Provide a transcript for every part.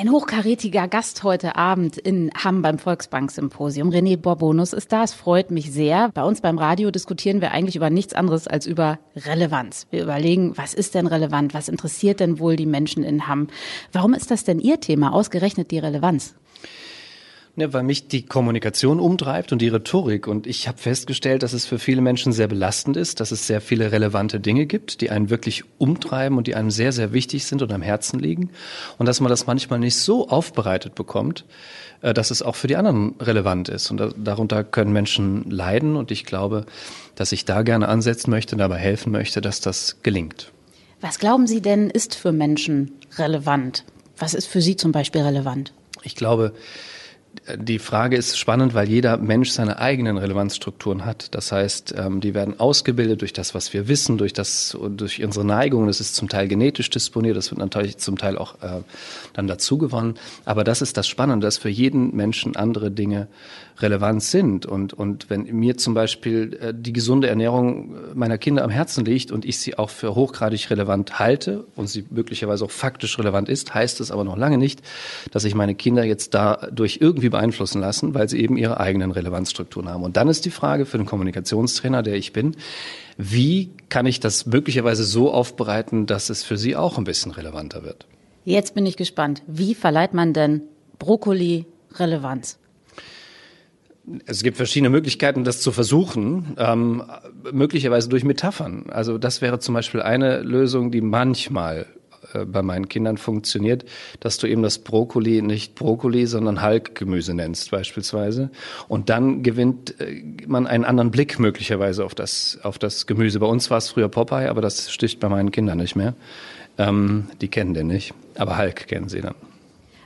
Ein hochkarätiger Gast heute Abend in Hamm beim Volksbank-Symposium. René Borbonus ist da. Es freut mich sehr. Bei uns beim Radio diskutieren wir eigentlich über nichts anderes als über Relevanz. Wir überlegen, was ist denn relevant? Was interessiert denn wohl die Menschen in Hamm? Warum ist das denn Ihr Thema, ausgerechnet die Relevanz? Ja, weil mich die Kommunikation umtreibt und die Rhetorik. Und ich habe festgestellt, dass es für viele Menschen sehr belastend ist, dass es sehr viele relevante Dinge gibt, die einen wirklich umtreiben und die einem sehr, sehr wichtig sind und am Herzen liegen. Und dass man das manchmal nicht so aufbereitet bekommt, äh, dass es auch für die anderen relevant ist. Und darunter können Menschen leiden. Und ich glaube, dass ich da gerne ansetzen möchte und dabei helfen möchte, dass das gelingt. Was glauben Sie denn ist für Menschen relevant? Was ist für Sie zum Beispiel relevant? Ich glaube, die Frage ist spannend, weil jeder Mensch seine eigenen Relevanzstrukturen hat. Das heißt, ähm, die werden ausgebildet durch das, was wir wissen, durch das, durch unsere Neigungen. Das ist zum Teil genetisch disponiert, das wird natürlich zum Teil auch äh, dann dazu gewonnen. Aber das ist das Spannende, dass für jeden Menschen andere Dinge relevant sind. Und, und wenn mir zum Beispiel äh, die gesunde Ernährung meiner Kinder am Herzen liegt und ich sie auch für hochgradig relevant halte und sie möglicherweise auch faktisch relevant ist, heißt es aber noch lange nicht, dass ich meine Kinder jetzt dadurch irgendwie beeinflussen lassen, weil sie eben ihre eigenen Relevanzstrukturen haben. Und dann ist die Frage für den Kommunikationstrainer, der ich bin, wie kann ich das möglicherweise so aufbereiten, dass es für sie auch ein bisschen relevanter wird? Jetzt bin ich gespannt. Wie verleiht man denn Brokkoli Relevanz? Es gibt verschiedene Möglichkeiten, das zu versuchen, ähm, möglicherweise durch Metaphern. Also das wäre zum Beispiel eine Lösung, die manchmal äh, bei meinen Kindern funktioniert, dass du eben das Brokkoli nicht Brokkoli, sondern Halkgemüse nennst beispielsweise. Und dann gewinnt äh, man einen anderen Blick möglicherweise auf das, auf das Gemüse. Bei uns war es früher Popeye, aber das sticht bei meinen Kindern nicht mehr. Ähm, die kennen den nicht, aber Hulk kennen sie dann.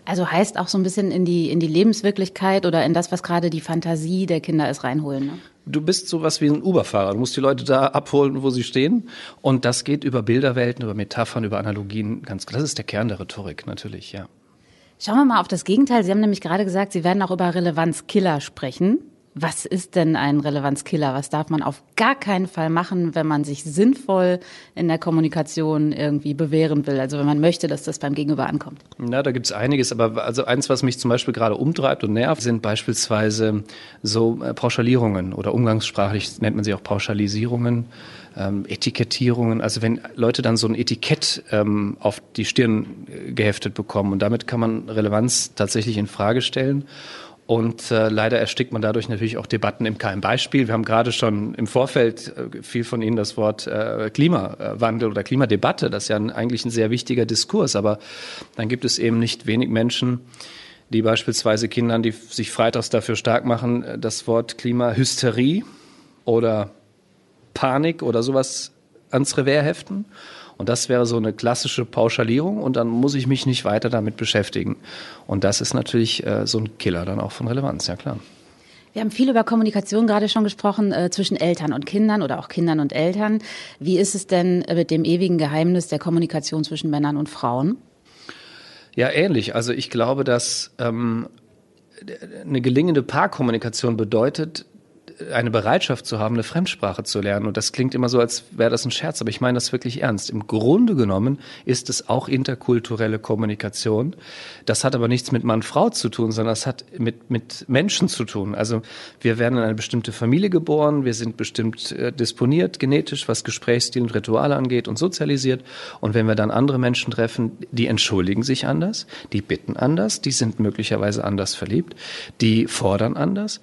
Also heißt auch so ein bisschen in die, in die Lebenswirklichkeit oder in das, was gerade die Fantasie der Kinder ist, reinholen. Ne? Du bist sowas wie ein Uberfahrer. Du musst die Leute da abholen, wo sie stehen. Und das geht über Bilderwelten, über Metaphern, über Analogien. Ganz, das ist der Kern der Rhetorik, natürlich, ja. Schauen wir mal auf das Gegenteil. Sie haben nämlich gerade gesagt, Sie werden auch über Relevanzkiller sprechen. Was ist denn ein Relevanzkiller? Was darf man auf gar keinen Fall machen, wenn man sich sinnvoll in der Kommunikation irgendwie bewähren will? Also wenn man möchte, dass das beim Gegenüber ankommt. Na, da gibt es einiges, aber also eins, was mich zum Beispiel gerade umtreibt und nervt, sind beispielsweise so äh, Pauschalierungen oder umgangssprachlich nennt man sie auch Pauschalisierungen. Ähm, Etikettierungen, also wenn Leute dann so ein Etikett ähm, auf die Stirn äh, geheftet bekommen und damit kann man Relevanz tatsächlich in Frage stellen. Und äh, leider erstickt man dadurch natürlich auch Debatten im keinem Beispiel. Wir haben gerade schon im Vorfeld äh, viel von Ihnen das Wort äh, Klimawandel oder Klimadebatte. Das ist ja ein, eigentlich ein sehr wichtiger Diskurs. Aber dann gibt es eben nicht wenig Menschen, die beispielsweise Kindern, die sich freitags dafür stark machen, äh, das Wort Klimahysterie oder Panik oder sowas ans Revers heften. Und das wäre so eine klassische Pauschalierung und dann muss ich mich nicht weiter damit beschäftigen. Und das ist natürlich äh, so ein Killer dann auch von Relevanz, ja klar. Wir haben viel über Kommunikation gerade schon gesprochen äh, zwischen Eltern und Kindern oder auch Kindern und Eltern. Wie ist es denn mit dem ewigen Geheimnis der Kommunikation zwischen Männern und Frauen? Ja, ähnlich. Also ich glaube, dass ähm, eine gelingende Paarkommunikation bedeutet, eine Bereitschaft zu haben, eine Fremdsprache zu lernen. Und das klingt immer so, als wäre das ein Scherz, aber ich meine das wirklich ernst. Im Grunde genommen ist es auch interkulturelle Kommunikation. Das hat aber nichts mit Mann-Frau zu tun, sondern das hat mit, mit Menschen zu tun. Also wir werden in eine bestimmte Familie geboren, wir sind bestimmt äh, disponiert genetisch, was Gesprächsstil und Rituale angeht und sozialisiert. Und wenn wir dann andere Menschen treffen, die entschuldigen sich anders, die bitten anders, die sind möglicherweise anders verliebt, die fordern anders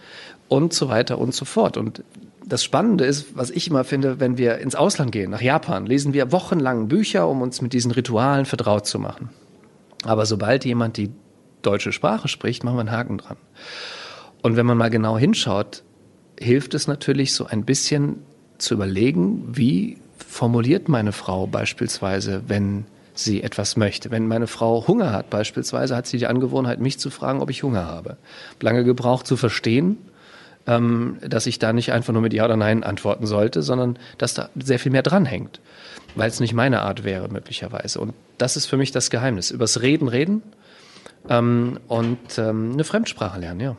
und so weiter und so fort. Und das Spannende ist, was ich immer finde, wenn wir ins Ausland gehen, nach Japan, lesen wir wochenlang Bücher, um uns mit diesen Ritualen vertraut zu machen. Aber sobald jemand die deutsche Sprache spricht, machen wir einen Haken dran. Und wenn man mal genau hinschaut, hilft es natürlich so ein bisschen zu überlegen, wie formuliert meine Frau beispielsweise, wenn sie etwas möchte. Wenn meine Frau Hunger hat beispielsweise, hat sie die Angewohnheit, mich zu fragen, ob ich Hunger habe. Lange gebraucht zu verstehen, ähm, dass ich da nicht einfach nur mit Ja oder Nein antworten sollte, sondern dass da sehr viel mehr dranhängt, weil es nicht meine Art wäre möglicherweise. Und das ist für mich das Geheimnis. Übers Reden reden ähm, und ähm, eine Fremdsprache lernen, ja.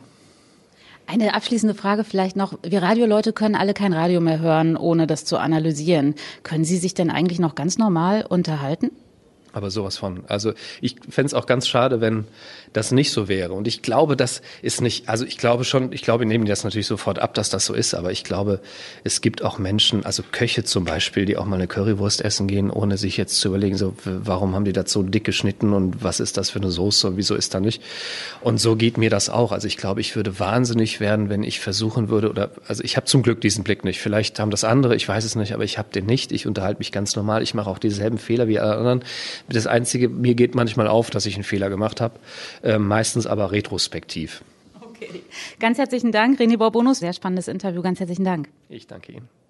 Eine abschließende Frage vielleicht noch. Wir Radioleute können alle kein Radio mehr hören, ohne das zu analysieren. Können Sie sich denn eigentlich noch ganz normal unterhalten? Aber sowas von. Also ich fände es auch ganz schade, wenn das nicht so wäre. Und ich glaube, das ist nicht, also ich glaube schon, ich glaube, nehmen die das natürlich sofort ab, dass das so ist, aber ich glaube, es gibt auch Menschen, also Köche zum Beispiel, die auch mal eine Currywurst essen gehen, ohne sich jetzt zu überlegen, so, warum haben die das so dick geschnitten und was ist das für eine Soße und wieso ist da nicht? Und so geht mir das auch. Also ich glaube, ich würde wahnsinnig werden, wenn ich versuchen würde, oder also ich habe zum Glück diesen Blick nicht. Vielleicht haben das andere, ich weiß es nicht, aber ich habe den nicht. Ich unterhalte mich ganz normal. Ich mache auch dieselben Fehler wie alle anderen. Das Einzige, mir geht manchmal auf, dass ich einen Fehler gemacht habe, äh, meistens aber retrospektiv. Okay. Ganz herzlichen Dank, René Borbonus. Sehr spannendes Interview. Ganz herzlichen Dank. Ich danke Ihnen.